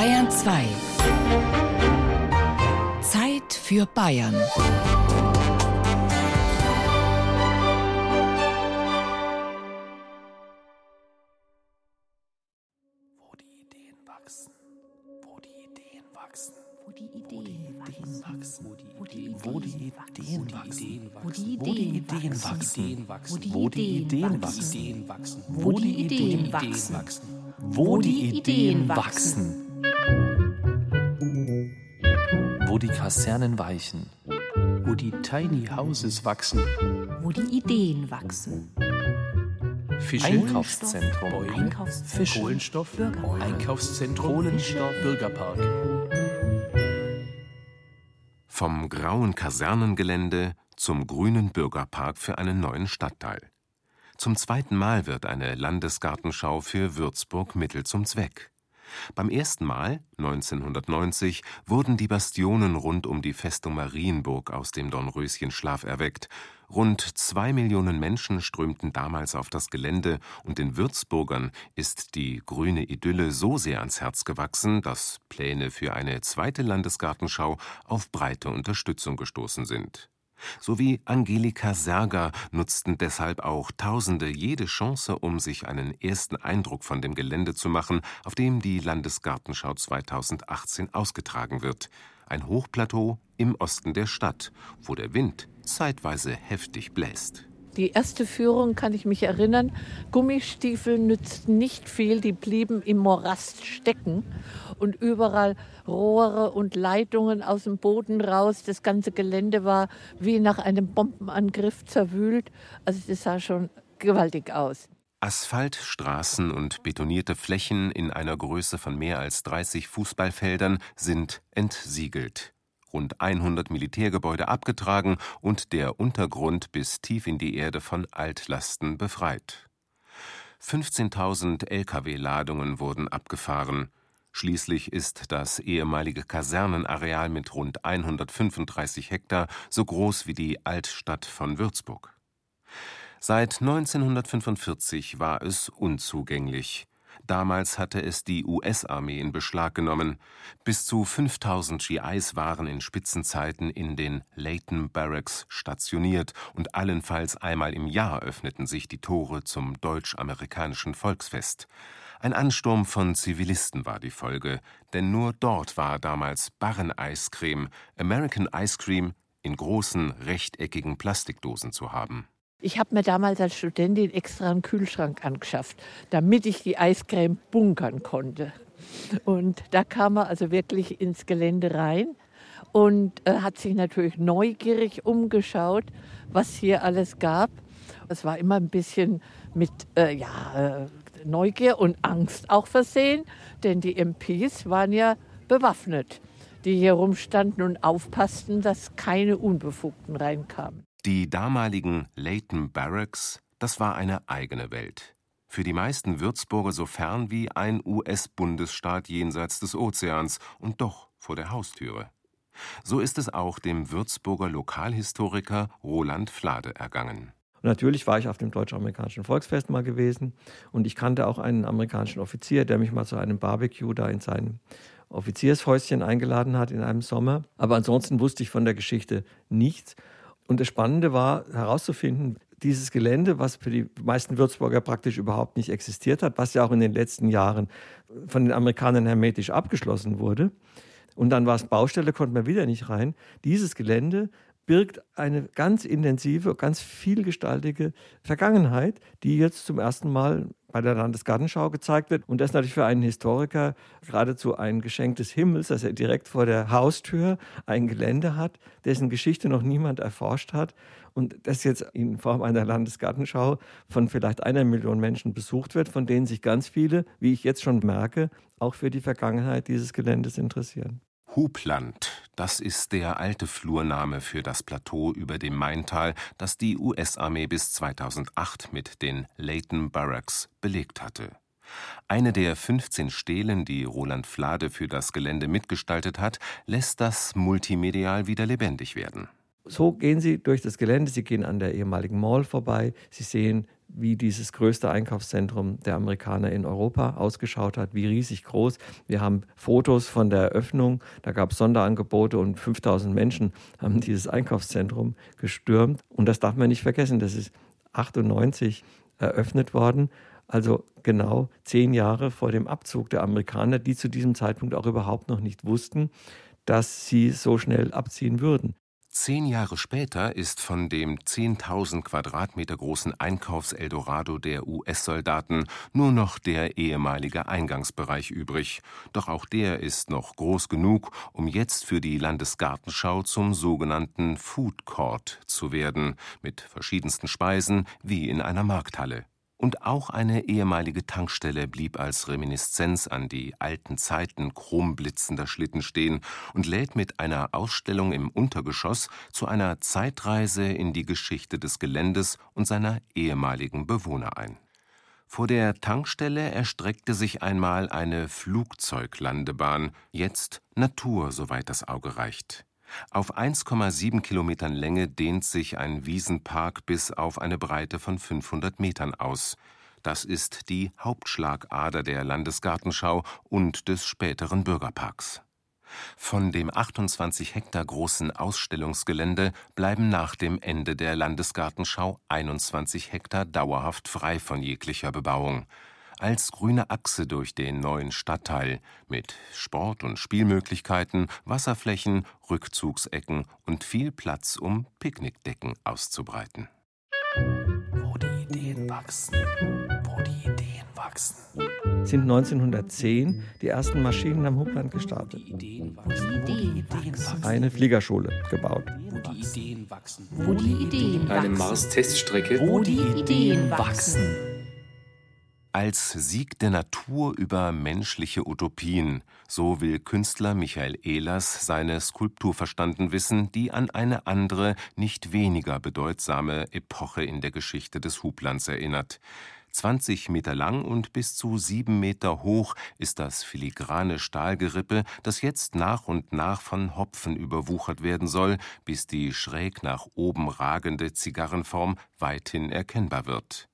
Bayern 2. Zeit für Bayern. Wo die Ideen wachsen. Wo die Ideen wachsen. Wo die Ideen wachsen. Wo die Ideen wachsen. Wo die Wo die Ideen Ideen wachsen. wachsen. Wo die Ideen Ideen wachsen. wachsen. Wo die Ideen wachsen. Wo die Ideen wachsen. Kasernen weichen. Wo die Tiny Houses wachsen. Wo die Ideen wachsen. Fische. Einkaufszentrum. Bäume. Einkaufszentrum. Fische. Kohlenstoff. Bürgerpark. Einkaufszentrum. Kohlenstoff. Bürgerpark. Vom grauen Kasernengelände zum grünen Bürgerpark für einen neuen Stadtteil. Zum zweiten Mal wird eine Landesgartenschau für Würzburg Mittel zum Zweck. Beim ersten Mal, 1990, wurden die Bastionen rund um die Festung Marienburg aus dem Dornröschenschlaf erweckt. Rund zwei Millionen Menschen strömten damals auf das Gelände und den Würzburgern ist die grüne Idylle so sehr ans Herz gewachsen, dass Pläne für eine zweite Landesgartenschau auf breite Unterstützung gestoßen sind. So wie Angelika Serger nutzten deshalb auch Tausende jede Chance, um sich einen ersten Eindruck von dem Gelände zu machen, auf dem die Landesgartenschau 2018 ausgetragen wird. Ein Hochplateau im Osten der Stadt, wo der Wind zeitweise heftig bläst. Die erste Führung kann ich mich erinnern. Gummistiefel nützten nicht viel, die blieben im Morast stecken und überall Rohre und Leitungen aus dem Boden raus. Das ganze Gelände war wie nach einem Bombenangriff zerwühlt. Also das sah schon gewaltig aus. Asphalt, Straßen und betonierte Flächen in einer Größe von mehr als 30 Fußballfeldern sind entsiegelt. Rund 100 Militärgebäude abgetragen und der Untergrund bis tief in die Erde von Altlasten befreit. 15.000 Lkw-Ladungen wurden abgefahren. Schließlich ist das ehemalige Kasernenareal mit rund 135 Hektar so groß wie die Altstadt von Würzburg. Seit 1945 war es unzugänglich. Damals hatte es die US-Armee in Beschlag genommen. Bis zu 5000 GIs waren in Spitzenzeiten in den Leighton Barracks stationiert und allenfalls einmal im Jahr öffneten sich die Tore zum deutsch-amerikanischen Volksfest. Ein Ansturm von Zivilisten war die Folge, denn nur dort war damals Barren-Eiscreme, American Ice Cream, in großen, rechteckigen Plastikdosen zu haben. Ich habe mir damals als Studentin extra einen Kühlschrank angeschafft, damit ich die Eiscreme bunkern konnte. Und da kam er also wirklich ins Gelände rein und äh, hat sich natürlich neugierig umgeschaut, was hier alles gab. Es war immer ein bisschen mit äh, ja, äh, Neugier und Angst auch versehen, denn die MPs waren ja bewaffnet, die hier rumstanden und aufpassten, dass keine Unbefugten reinkamen. Die damaligen Leighton Barracks, das war eine eigene Welt. Für die meisten Würzburger so fern wie ein US-Bundesstaat jenseits des Ozeans und doch vor der Haustüre. So ist es auch dem Würzburger Lokalhistoriker Roland Flade ergangen. Natürlich war ich auf dem deutsch-amerikanischen Volksfest mal gewesen und ich kannte auch einen amerikanischen Offizier, der mich mal zu einem Barbecue da in seinem Offiziershäuschen eingeladen hat in einem Sommer. Aber ansonsten wusste ich von der Geschichte nichts. Und das Spannende war herauszufinden, dieses Gelände, was für die meisten Würzburger praktisch überhaupt nicht existiert hat, was ja auch in den letzten Jahren von den Amerikanern hermetisch abgeschlossen wurde. Und dann war es Baustelle, konnte man wieder nicht rein. Dieses Gelände birgt eine ganz intensive, ganz vielgestaltige Vergangenheit, die jetzt zum ersten Mal bei der Landesgartenschau gezeigt wird. Und das ist natürlich für einen Historiker geradezu ein Geschenk des Himmels, dass er direkt vor der Haustür ein Gelände hat, dessen Geschichte noch niemand erforscht hat und das jetzt in Form einer Landesgartenschau von vielleicht einer Million Menschen besucht wird, von denen sich ganz viele, wie ich jetzt schon merke, auch für die Vergangenheit dieses Geländes interessieren. Hubland, das ist der alte Flurname für das Plateau über dem Maintal, das die US-Armee bis 2008 mit den Leighton Barracks belegt hatte. Eine der 15 Stelen, die Roland Flade für das Gelände mitgestaltet hat, lässt das multimedial wieder lebendig werden. So gehen Sie durch das Gelände, Sie gehen an der ehemaligen Mall vorbei, Sie sehen, wie dieses größte Einkaufszentrum der Amerikaner in Europa ausgeschaut hat, wie riesig groß. Wir haben Fotos von der Eröffnung, da gab es Sonderangebote und 5000 Menschen haben dieses Einkaufszentrum gestürmt. Und das darf man nicht vergessen, das ist 98 eröffnet worden, also genau zehn Jahre vor dem Abzug der Amerikaner, die zu diesem Zeitpunkt auch überhaupt noch nicht wussten, dass sie so schnell abziehen würden. Zehn Jahre später ist von dem 10.000 Quadratmeter großen Einkaufseldorado der US-Soldaten nur noch der ehemalige Eingangsbereich übrig. Doch auch der ist noch groß genug, um jetzt für die Landesgartenschau zum sogenannten Food Court zu werden, mit verschiedensten Speisen wie in einer Markthalle. Und auch eine ehemalige Tankstelle blieb als Reminiszenz an die alten Zeiten chromblitzender Schlitten stehen und lädt mit einer Ausstellung im Untergeschoss zu einer Zeitreise in die Geschichte des Geländes und seiner ehemaligen Bewohner ein. Vor der Tankstelle erstreckte sich einmal eine Flugzeuglandebahn, jetzt Natur, soweit das Auge reicht. Auf 1,7 Kilometern Länge dehnt sich ein Wiesenpark bis auf eine Breite von 500 Metern aus. Das ist die Hauptschlagader der Landesgartenschau und des späteren Bürgerparks. Von dem 28 Hektar großen Ausstellungsgelände bleiben nach dem Ende der Landesgartenschau 21 Hektar dauerhaft frei von jeglicher Bebauung als grüne Achse durch den neuen Stadtteil mit Sport- und Spielmöglichkeiten, Wasserflächen, Rückzugsecken und viel Platz, um Picknickdecken auszubreiten. Wo die Ideen wachsen, wo die Ideen wachsen. Sind 1910 die ersten Maschinen am Hubland gestartet. Die Ideen wachsen, wo die Ideen wachsen. Eine Fliegerschule gebaut. Wo die Ideen wachsen, Wo die Ideen Eine wachsen. Mars-Teststrecke. Wo die Ideen wachsen. Als Sieg der Natur über menschliche Utopien, so will Künstler Michael Ehlers seine Skulptur verstanden wissen, die an eine andere, nicht weniger bedeutsame Epoche in der Geschichte des Hublands erinnert. 20 Meter lang und bis zu sieben Meter hoch ist das filigrane Stahlgerippe, das jetzt nach und nach von Hopfen überwuchert werden soll, bis die schräg nach oben ragende Zigarrenform weithin erkennbar wird.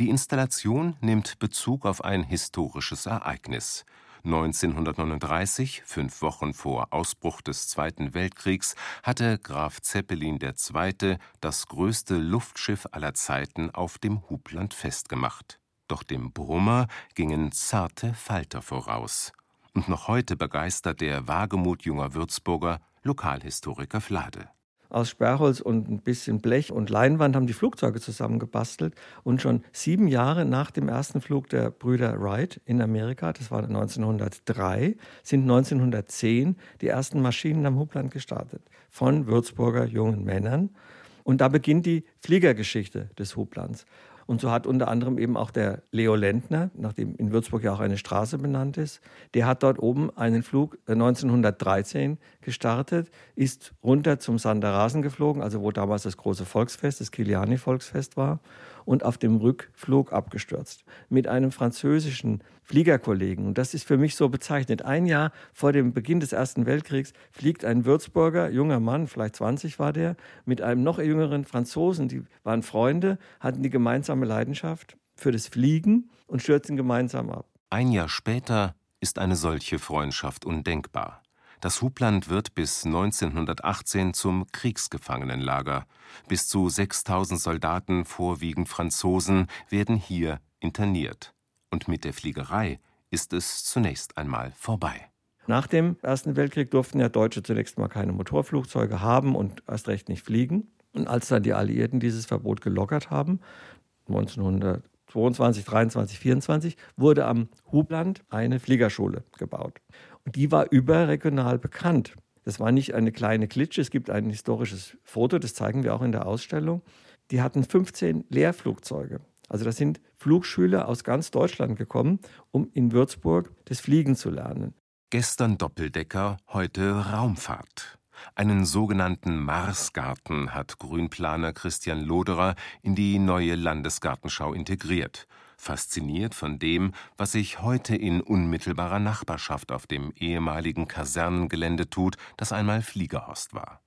Die Installation nimmt Bezug auf ein historisches Ereignis. 1939, fünf Wochen vor Ausbruch des Zweiten Weltkriegs, hatte Graf Zeppelin II. das größte Luftschiff aller Zeiten auf dem Hubland festgemacht. Doch dem Brummer gingen zarte Falter voraus. Und noch heute begeistert der Wagemut junger Würzburger Lokalhistoriker Flade. Aus Sperrholz und ein bisschen Blech und Leinwand haben die Flugzeuge zusammengebastelt. Und schon sieben Jahre nach dem ersten Flug der Brüder Wright in Amerika, das war 1903, sind 1910 die ersten Maschinen am Hubland gestartet. Von Würzburger jungen Männern. Und da beginnt die Fliegergeschichte des Hublands. Und so hat unter anderem eben auch der Leo Lentner, nachdem in Würzburg ja auch eine Straße benannt ist, der hat dort oben einen Flug 1913 gestartet, ist runter zum Sanderasen geflogen, also wo damals das große Volksfest, das Kiliani-Volksfest war, und auf dem Rückflug abgestürzt. Mit einem französischen Fliegerkollegen. Und das ist für mich so bezeichnet. Ein Jahr vor dem Beginn des Ersten Weltkriegs fliegt ein Würzburger, junger Mann, vielleicht 20 war der, mit einem noch jüngeren Franzosen, die waren Freunde, hatten die gemeinsame Leidenschaft für das Fliegen und stürzen gemeinsam ab. Ein Jahr später ist eine solche Freundschaft undenkbar. Das Hubland wird bis 1918 zum Kriegsgefangenenlager. Bis zu 6000 Soldaten, vorwiegend Franzosen, werden hier interniert. Und mit der Fliegerei ist es zunächst einmal vorbei. Nach dem Ersten Weltkrieg durften ja Deutsche zunächst mal keine Motorflugzeuge haben und erst recht nicht fliegen. Und als dann die Alliierten dieses Verbot gelockert haben, 1922, 23, 24, wurde am Hubland eine Fliegerschule gebaut. Die war überregional bekannt. Das war nicht eine kleine Klitsche. Es gibt ein historisches Foto, das zeigen wir auch in der Ausstellung. Die hatten 15 Lehrflugzeuge. Also das sind Flugschüler aus ganz Deutschland gekommen, um in Würzburg das Fliegen zu lernen. Gestern Doppeldecker, heute Raumfahrt. Einen sogenannten Marsgarten hat Grünplaner Christian Loderer in die neue Landesgartenschau integriert. Fasziniert von dem, was sich heute in unmittelbarer Nachbarschaft auf dem ehemaligen Kasernengelände tut, das einmal Fliegerhorst war.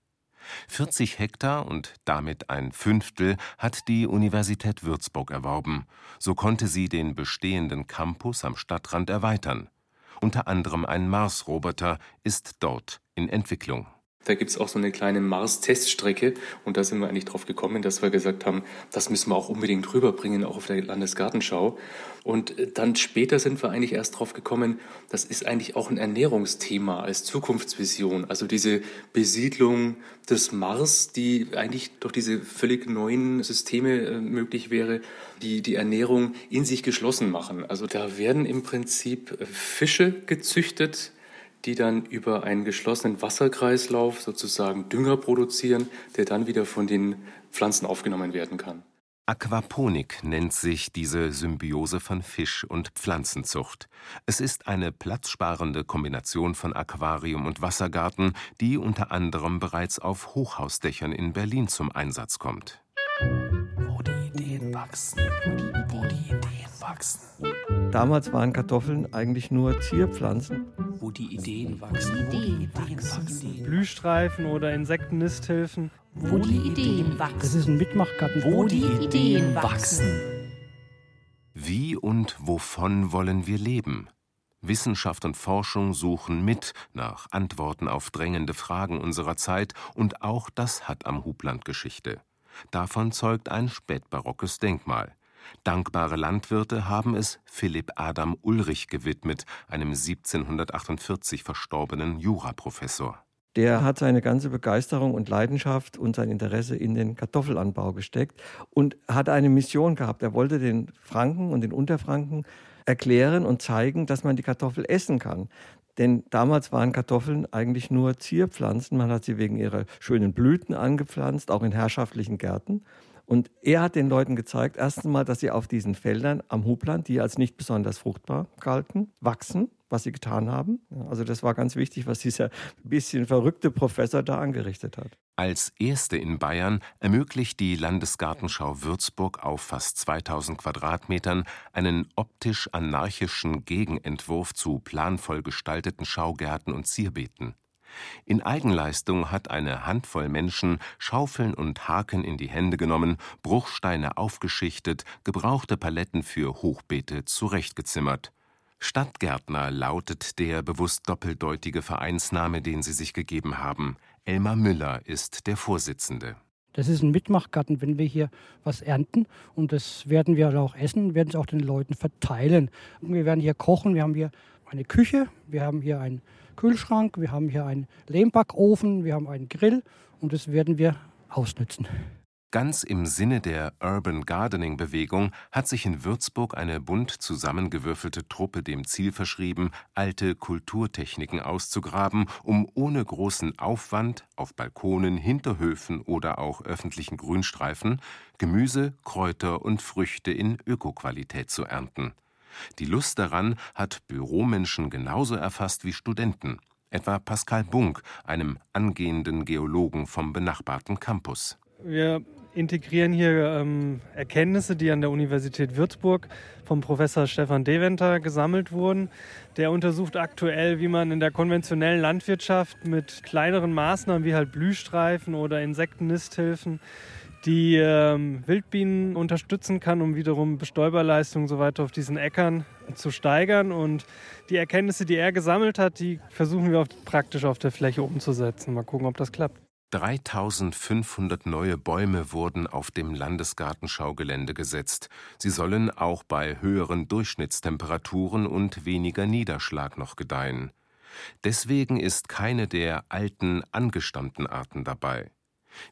40 Hektar und damit ein Fünftel hat die Universität Würzburg erworben. So konnte sie den bestehenden Campus am Stadtrand erweitern. Unter anderem ein Mars-Roboter ist dort in Entwicklung. Da gibt es auch so eine kleine Mars-Teststrecke und da sind wir eigentlich drauf gekommen, dass wir gesagt haben, das müssen wir auch unbedingt rüberbringen, auch auf der Landesgartenschau. Und äh, dann später sind wir eigentlich erst drauf gekommen, das ist eigentlich auch ein Ernährungsthema als Zukunftsvision. Also diese Besiedlung des Mars, die eigentlich durch diese völlig neuen Systeme äh, möglich wäre, die die Ernährung in sich geschlossen machen. Also da werden im Prinzip äh, Fische gezüchtet, die dann über einen geschlossenen Wasserkreislauf sozusagen Dünger produzieren, der dann wieder von den Pflanzen aufgenommen werden kann. Aquaponik nennt sich diese Symbiose von Fisch- und Pflanzenzucht. Es ist eine platzsparende Kombination von Aquarium und Wassergarten, die unter anderem bereits auf Hochhausdächern in Berlin zum Einsatz kommt. Wo die Ideen wachsen, wo die Ideen wachsen. Damals waren Kartoffeln eigentlich nur Zierpflanzen wo die Ideen wachsen. Ideen wachsen. Blühstreifen oder Insektennisthilfen. Wo die Ideen wachsen. Das ist ein Mitmachgarten. Wo die Ideen wachsen. Wie und wovon wollen wir leben? Wissenschaft und Forschung suchen mit nach Antworten auf drängende Fragen unserer Zeit und auch das hat am Hubland Geschichte. Davon zeugt ein spätbarockes Denkmal. Dankbare Landwirte haben es Philipp Adam Ulrich gewidmet, einem 1748 verstorbenen Juraprofessor. Der hat seine ganze Begeisterung und Leidenschaft und sein Interesse in den Kartoffelanbau gesteckt und hat eine Mission gehabt. Er wollte den Franken und den Unterfranken erklären und zeigen, dass man die Kartoffel essen kann. Denn damals waren Kartoffeln eigentlich nur Zierpflanzen. Man hat sie wegen ihrer schönen Blüten angepflanzt, auch in herrschaftlichen Gärten. Und er hat den Leuten gezeigt, erstens mal, dass sie auf diesen Feldern am Hubland, die als nicht besonders fruchtbar galten, wachsen, was sie getan haben. Also das war ganz wichtig, was dieser bisschen verrückte Professor da angerichtet hat. Als erste in Bayern ermöglicht die Landesgartenschau Würzburg auf fast 2000 Quadratmetern einen optisch anarchischen Gegenentwurf zu planvoll gestalteten Schaugärten und Zierbeeten. In Eigenleistung hat eine Handvoll Menschen Schaufeln und Haken in die Hände genommen, Bruchsteine aufgeschichtet, gebrauchte Paletten für Hochbeete zurechtgezimmert. Stadtgärtner lautet der bewusst doppeldeutige Vereinsname, den sie sich gegeben haben. Elmar Müller ist der Vorsitzende. Das ist ein Mitmachgarten, wenn wir hier was ernten und das werden wir auch essen, werden es auch den Leuten verteilen. Wir werden hier kochen, wir haben hier eine Küche, wir haben hier ein Kühlschrank, wir haben hier einen Lehmbackofen, wir haben einen Grill und das werden wir ausnützen. Ganz im Sinne der Urban Gardening Bewegung hat sich in Würzburg eine bunt zusammengewürfelte Truppe dem Ziel verschrieben, alte Kulturtechniken auszugraben, um ohne großen Aufwand auf Balkonen, Hinterhöfen oder auch öffentlichen Grünstreifen Gemüse, Kräuter und Früchte in Ökoqualität zu ernten. Die Lust daran hat Büromenschen genauso erfasst wie Studenten, etwa Pascal Bunk, einem angehenden Geologen vom benachbarten Campus. Wir integrieren hier ähm, Erkenntnisse, die an der Universität Würzburg vom Professor Stefan Deventer gesammelt wurden. Der untersucht aktuell, wie man in der konventionellen Landwirtschaft mit kleineren Maßnahmen wie halt Blühstreifen oder Insektennisthilfen die ähm, Wildbienen unterstützen kann, um wiederum Bestäuberleistungen so weiter auf diesen Äckern zu steigern. Und die Erkenntnisse, die er gesammelt hat, die versuchen wir auf, praktisch auf der Fläche umzusetzen. Mal gucken, ob das klappt. 3500 neue Bäume wurden auf dem Landesgartenschaugelände gesetzt. Sie sollen auch bei höheren Durchschnittstemperaturen und weniger Niederschlag noch gedeihen. Deswegen ist keine der alten angestammten Arten dabei.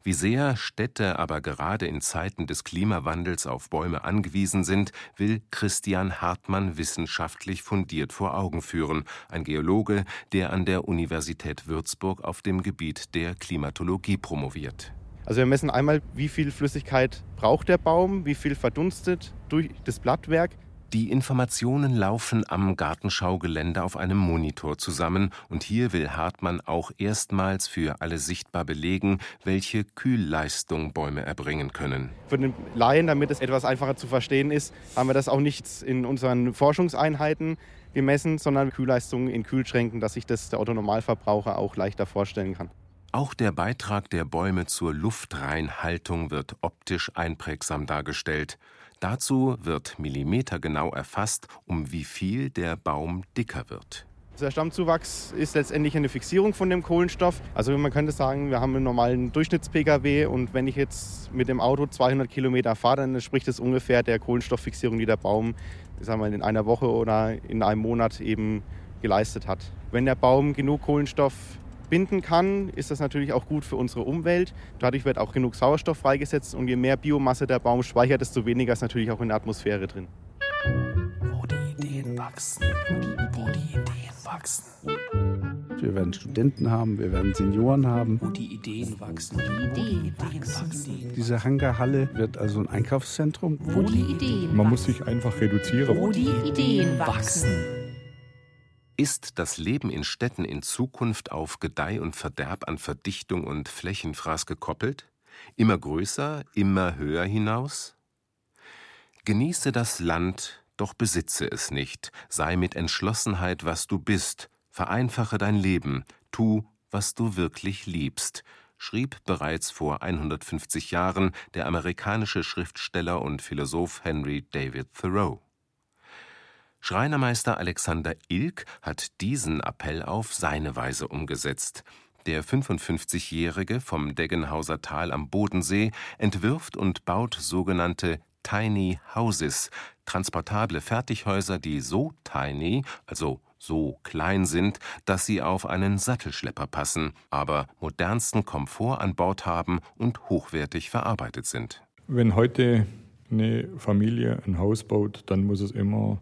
Wie sehr Städte aber gerade in Zeiten des Klimawandels auf Bäume angewiesen sind, will Christian Hartmann wissenschaftlich fundiert vor Augen führen, ein Geologe, der an der Universität Würzburg auf dem Gebiet der Klimatologie promoviert. Also wir messen einmal, wie viel Flüssigkeit braucht der Baum, wie viel verdunstet durch das Blattwerk die Informationen laufen am Gartenschaugelände auf einem Monitor zusammen, und hier will Hartmann auch erstmals für alle sichtbar belegen, welche Kühlleistung Bäume erbringen können. Für den Laien, damit es etwas einfacher zu verstehen ist, haben wir das auch nicht in unseren Forschungseinheiten gemessen, sondern Kühlleistungen in Kühlschränken, dass sich das der Autonormalverbraucher auch leichter vorstellen kann. Auch der Beitrag der Bäume zur Luftreinhaltung wird optisch einprägsam dargestellt. Dazu wird millimetergenau erfasst, um wie viel der Baum dicker wird. Der Stammzuwachs ist letztendlich eine Fixierung von dem Kohlenstoff. Also man könnte sagen, wir haben einen normalen Durchschnitts-Pkw und wenn ich jetzt mit dem Auto 200 Kilometer fahre, dann entspricht das ungefähr der Kohlenstofffixierung, die der Baum sagen wir, in einer Woche oder in einem Monat eben geleistet hat. Wenn der Baum genug Kohlenstoff binden kann, ist das natürlich auch gut für unsere Umwelt. Dadurch wird auch genug Sauerstoff freigesetzt und je mehr Biomasse der Baum speichert, desto weniger ist natürlich auch in der Atmosphäre drin. Wo die Ideen wachsen, wo die Ideen wachsen. Wir werden Studenten haben, wir werden Senioren haben. Wo die Ideen wachsen, wo die Ideen wachsen. Diese Hangarhalle wird also ein Einkaufszentrum. Wo die Ideen Man muss sich einfach reduzieren. Wo die Ideen wachsen. Ist das Leben in Städten in Zukunft auf Gedeih und Verderb an Verdichtung und Flächenfraß gekoppelt? Immer größer, immer höher hinaus? Genieße das Land, doch besitze es nicht, sei mit Entschlossenheit, was du bist, vereinfache dein Leben, tu, was du wirklich liebst, schrieb bereits vor 150 Jahren der amerikanische Schriftsteller und Philosoph Henry David Thoreau. Schreinermeister Alexander Ilk hat diesen Appell auf seine Weise umgesetzt. Der 55-Jährige vom Deggenhauser Tal am Bodensee entwirft und baut sogenannte Tiny Houses, transportable Fertighäuser, die so tiny, also so klein sind, dass sie auf einen Sattelschlepper passen, aber modernsten Komfort an Bord haben und hochwertig verarbeitet sind. Wenn heute eine Familie ein Haus baut, dann muss es immer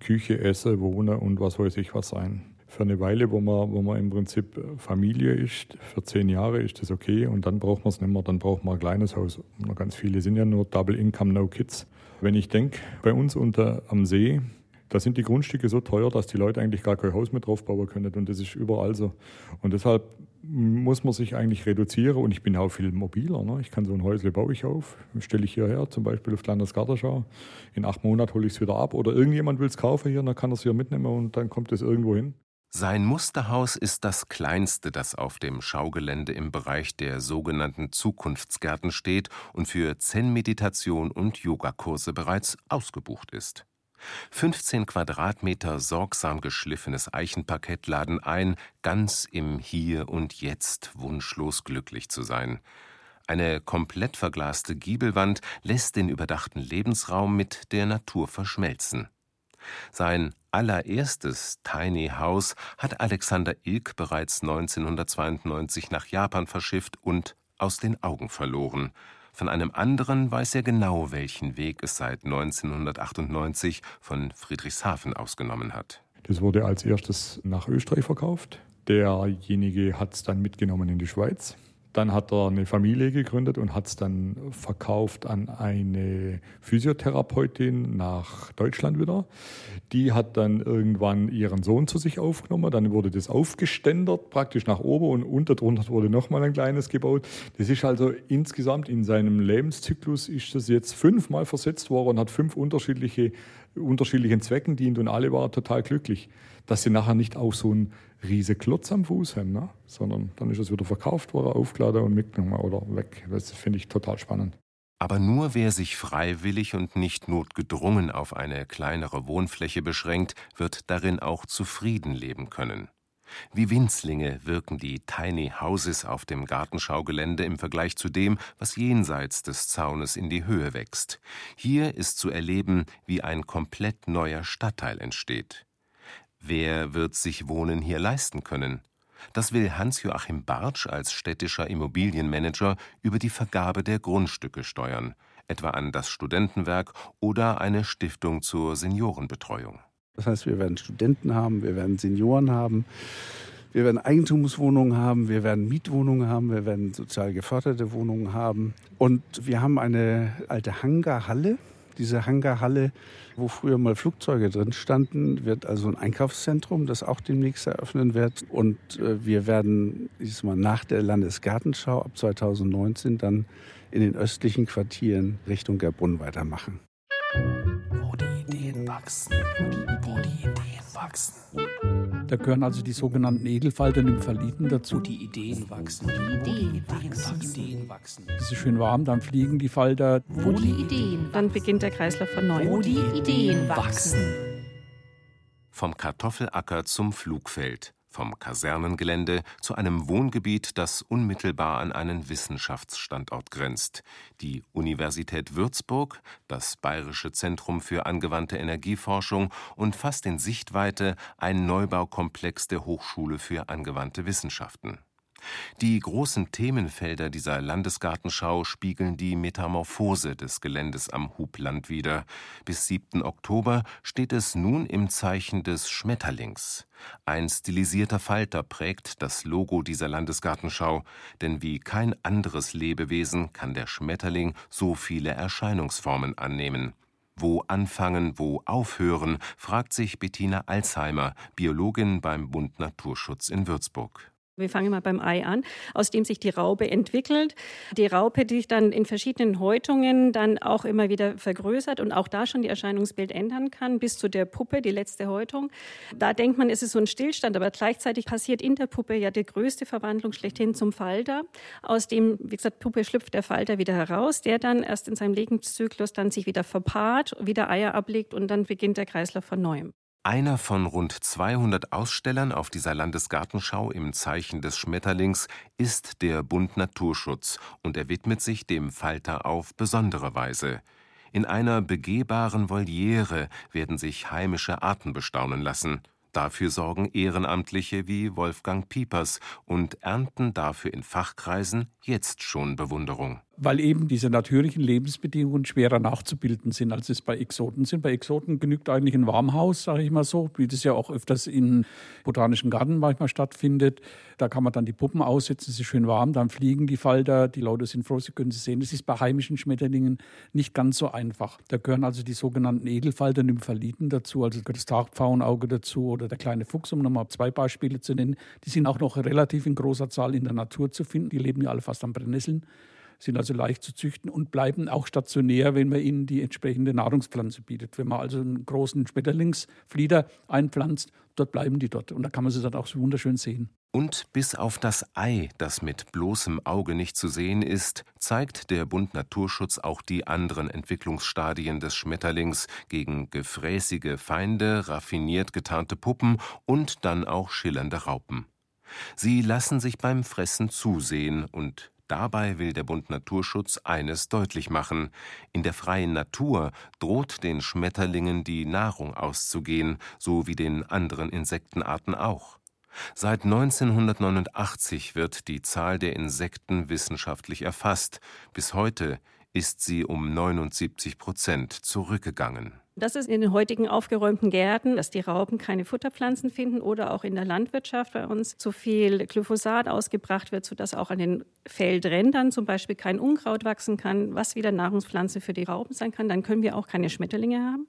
Küche, Essen, Wohnen und was weiß ich was sein. Für eine Weile, wo man, wo man im Prinzip Familie ist, für zehn Jahre ist das okay und dann braucht man es nicht mehr, dann braucht man ein kleines Haus. Ganz viele sind ja nur Double Income, No Kids. Wenn ich denke, bei uns unter am See, da sind die Grundstücke so teuer, dass die Leute eigentlich gar kein Haus mehr draufbauen können und das ist überall so. Und deshalb muss man sich eigentlich reduzieren und ich bin auch viel mobiler. Ne? Ich kann so ein Häusle baue ich auf, stelle ich hierher, zum Beispiel auf Landesgartenschau. In acht Monaten hole ich es wieder ab oder irgendjemand will es kaufen hier, dann kann er es hier mitnehmen und dann kommt es irgendwo hin. Sein Musterhaus ist das kleinste, das auf dem Schaugelände im Bereich der sogenannten Zukunftsgärten steht und für Zen-Meditation und Yogakurse bereits ausgebucht ist. 15 Quadratmeter sorgsam geschliffenes Eichenparkett laden ein, ganz im Hier und Jetzt wunschlos glücklich zu sein. Eine komplett verglaste Giebelwand lässt den überdachten Lebensraum mit der Natur verschmelzen. Sein allererstes Tiny House hat Alexander Ilk bereits 1992 nach Japan verschifft und aus den Augen verloren. Von einem anderen weiß er genau, welchen Weg es seit 1998 von Friedrichshafen ausgenommen hat. Das wurde als erstes nach Österreich verkauft. Derjenige hat es dann mitgenommen in die Schweiz. Dann hat er eine Familie gegründet und hat es dann verkauft an eine Physiotherapeutin nach Deutschland wieder. Die hat dann irgendwann ihren Sohn zu sich aufgenommen. Dann wurde das aufgeständert, praktisch nach oben und unter drunter wurde nochmal ein kleines gebaut. Das ist also insgesamt in seinem Lebenszyklus ist das jetzt fünfmal versetzt worden und hat fünf unterschiedliche unterschiedlichen Zwecken dient und alle waren total glücklich, dass sie nachher nicht auch so ein riese Klotz am Fuß haben, ne? sondern dann ist es wieder verkauft worden, aufgeladen und mitgenommen oder weg. Das finde ich total spannend. Aber nur wer sich freiwillig und nicht notgedrungen auf eine kleinere Wohnfläche beschränkt, wird darin auch zufrieden leben können. Wie Winzlinge wirken die Tiny Houses auf dem Gartenschaugelände im Vergleich zu dem, was jenseits des Zaunes in die Höhe wächst. Hier ist zu erleben, wie ein komplett neuer Stadtteil entsteht. Wer wird sich Wohnen hier leisten können? Das will Hans-Joachim Bartsch als städtischer Immobilienmanager über die Vergabe der Grundstücke steuern, etwa an das Studentenwerk oder eine Stiftung zur Seniorenbetreuung. Das heißt, wir werden Studenten haben, wir werden Senioren haben, wir werden Eigentumswohnungen haben, wir werden Mietwohnungen haben, wir werden sozial geförderte Wohnungen haben. Und wir haben eine alte Hangarhalle. Diese Hangarhalle, wo früher mal Flugzeuge drin standen, wird also ein Einkaufszentrum, das auch demnächst eröffnen wird. Und äh, wir werden diesmal nach der Landesgartenschau ab 2019 dann in den östlichen Quartieren Richtung Gerbrunn weitermachen. Wo die Ideen wachsen, wo die Ideen wachsen. Da gehören also die sogenannten Edelfalter, Nymphaliten dazu. Wo die Ideen wachsen. Die Ideen wachsen. Ideen wachsen. Es ist schön warm, dann fliegen die Falter. Wo die Ideen Dann beginnt der Kreislauf von neuem. Wo die Ideen wachsen. Vom Kartoffelacker zum Flugfeld, vom Kasernengelände zu einem Wohngebiet, das unmittelbar an einen Wissenschaftsstandort grenzt. Die Universität Würzburg, das Bayerische Zentrum für angewandte Energieforschung und fast in Sichtweite ein Neubaukomplex der Hochschule für angewandte Wissenschaften. Die großen Themenfelder dieser Landesgartenschau spiegeln die Metamorphose des Geländes am Hubland wider. Bis 7. Oktober steht es nun im Zeichen des Schmetterlings. Ein stilisierter Falter prägt das Logo dieser Landesgartenschau, denn wie kein anderes Lebewesen kann der Schmetterling so viele Erscheinungsformen annehmen. Wo anfangen, wo aufhören, fragt sich Bettina Alzheimer, Biologin beim Bund Naturschutz in Würzburg. Wir fangen mal beim Ei an, aus dem sich die Raupe entwickelt. Die Raupe, die sich dann in verschiedenen Häutungen dann auch immer wieder vergrößert und auch da schon die Erscheinungsbild ändern kann, bis zu der Puppe, die letzte Häutung. Da denkt man, es ist so ein Stillstand, aber gleichzeitig passiert in der Puppe ja die größte Verwandlung schlechthin zum Falter. Aus dem, wie gesagt, Puppe schlüpft der Falter wieder heraus, der dann erst in seinem Lebenszyklus dann sich wieder verpaart, wieder Eier ablegt und dann beginnt der Kreislauf von neuem. Einer von rund 200 Ausstellern auf dieser Landesgartenschau im Zeichen des Schmetterlings ist der Bund Naturschutz und er widmet sich dem Falter auf besondere Weise. In einer begehbaren Voliere werden sich heimische Arten bestaunen lassen. Dafür sorgen Ehrenamtliche wie Wolfgang Piepers und ernten dafür in Fachkreisen jetzt schon Bewunderung weil eben diese natürlichen Lebensbedingungen schwerer nachzubilden sind, als es bei Exoten sind. Bei Exoten genügt eigentlich ein Warmhaus, sage ich mal so, wie das ja auch öfters in botanischen Garten manchmal stattfindet. Da kann man dann die Puppen aussetzen, es ist schön warm, dann fliegen die Falter, die Leute sind froh, sie können sie sehen. Das ist bei heimischen Schmetterlingen nicht ganz so einfach. Da gehören also die sogenannten Edelfalter, Nymphaliten dazu, also das Tagpfauenauge dazu oder der kleine Fuchs, um nochmal zwei Beispiele zu nennen. Die sind auch noch relativ in großer Zahl in der Natur zu finden. Die leben ja alle fast an Brennnesseln sind also leicht zu züchten und bleiben auch stationär, wenn man ihnen die entsprechende Nahrungspflanze bietet. Wenn man also einen großen Schmetterlingsflieder einpflanzt, dort bleiben die dort und da kann man sie dann auch so wunderschön sehen. Und bis auf das Ei, das mit bloßem Auge nicht zu sehen ist, zeigt der Bund Naturschutz auch die anderen Entwicklungsstadien des Schmetterlings gegen gefräßige Feinde, raffiniert getarnte Puppen und dann auch schillernde Raupen. Sie lassen sich beim Fressen zusehen und Dabei will der Bund Naturschutz eines deutlich machen: In der freien Natur droht den Schmetterlingen die Nahrung auszugehen, so wie den anderen Insektenarten auch. Seit 1989 wird die Zahl der Insekten wissenschaftlich erfasst. Bis heute ist sie um 79 Prozent zurückgegangen das ist in den heutigen aufgeräumten Gärten, dass die Raupen keine Futterpflanzen finden oder auch in der Landwirtschaft bei uns zu viel Glyphosat ausgebracht wird, sodass auch an den Feldrändern zum Beispiel kein Unkraut wachsen kann, was wieder Nahrungspflanze für die Raupen sein kann. Dann können wir auch keine Schmetterlinge haben.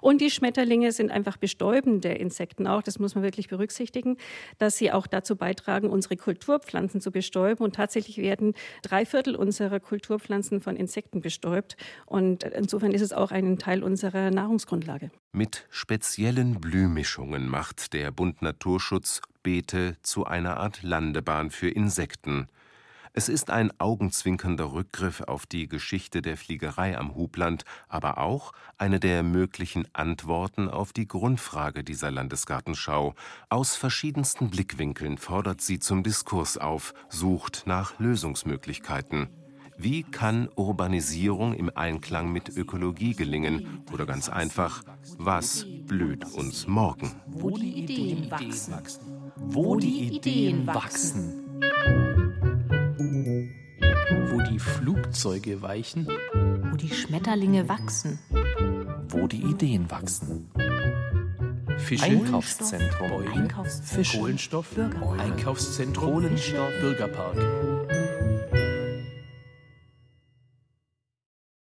Und die Schmetterlinge sind einfach bestäubende Insekten auch. Das muss man wirklich berücksichtigen, dass sie auch dazu beitragen, unsere Kulturpflanzen zu bestäuben. Und tatsächlich werden drei Viertel unserer Kulturpflanzen von Insekten bestäubt. Und insofern ist es auch ein Teil unserer Nahrung Nahrungsgrundlage. Mit speziellen Blühmischungen macht der Bund Naturschutz Beete zu einer Art Landebahn für Insekten. Es ist ein augenzwinkernder Rückgriff auf die Geschichte der Fliegerei am Hubland, aber auch eine der möglichen Antworten auf die Grundfrage dieser Landesgartenschau. Aus verschiedensten Blickwinkeln fordert sie zum Diskurs auf, sucht nach Lösungsmöglichkeiten. Wie kann Urbanisierung im Einklang mit Ökologie gelingen? Oder ganz einfach, was blüht uns morgen? Wo die Ideen wachsen. Wo die Ideen wachsen. Wo die Flugzeuge weichen. Wo die Schmetterlinge wachsen. Wo die Ideen wachsen. Fische, Einkaufszentrum, Einkaufszentrum, Fische, Kohlenstoff, Bürgerpark. Einkaufszentrum, Kohlenstoff, Bürgerpark.